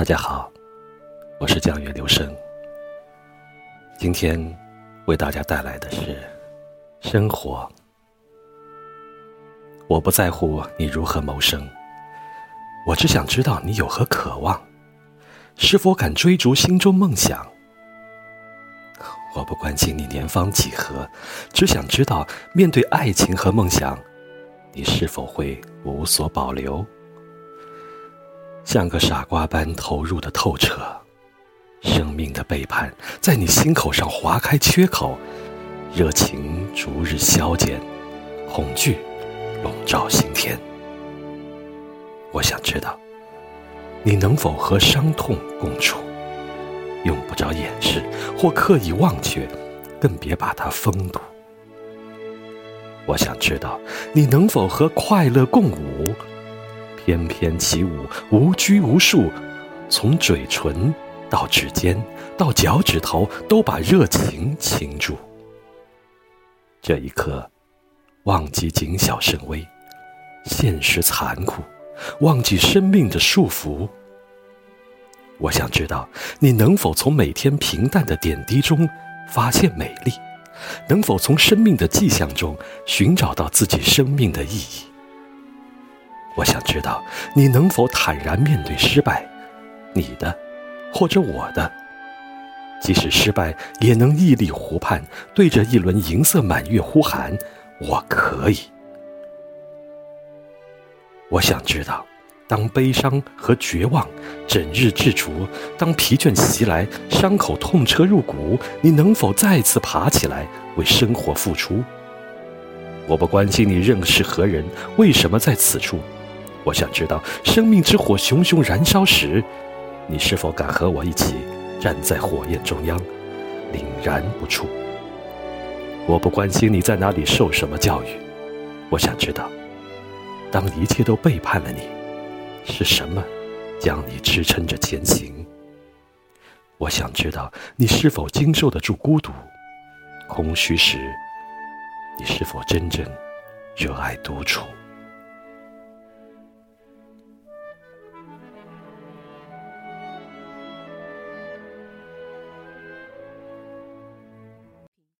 大家好，我是江源流声。今天为大家带来的是生活。我不在乎你如何谋生，我只想知道你有何渴望，是否敢追逐心中梦想。我不关心你年方几何，只想知道面对爱情和梦想，你是否会无所保留。像个傻瓜般投入的透彻，生命的背叛在你心口上划开缺口，热情逐日消减，恐惧笼罩心田。我想知道，你能否和伤痛共处，用不着掩饰或刻意忘却，更别把它封堵。我想知道，你能否和快乐共舞。翩翩起舞，无拘无束，从嘴唇到指尖到脚趾头，都把热情倾注。这一刻，忘记谨小慎微，现实残酷，忘记生命的束缚。我想知道，你能否从每天平淡的点滴中发现美丽，能否从生命的迹象中寻找到自己生命的意义？我想知道你能否坦然面对失败，你的，或者我的。即使失败，也能屹立湖畔，对着一轮银色满月呼喊：“我可以。”我想知道，当悲伤和绝望整日至足，当疲倦袭来，伤口痛彻入骨，你能否再次爬起来，为生活付出？我不关心你认识何人，为什么在此处。我想知道，生命之火熊熊燃烧时，你是否敢和我一起站在火焰中央，凛然不触？我不关心你在哪里受什么教育，我想知道，当一切都背叛了你，是什么将你支撑着前行？我想知道，你是否经受得住孤独、空虚时，你是否真正热爱独处？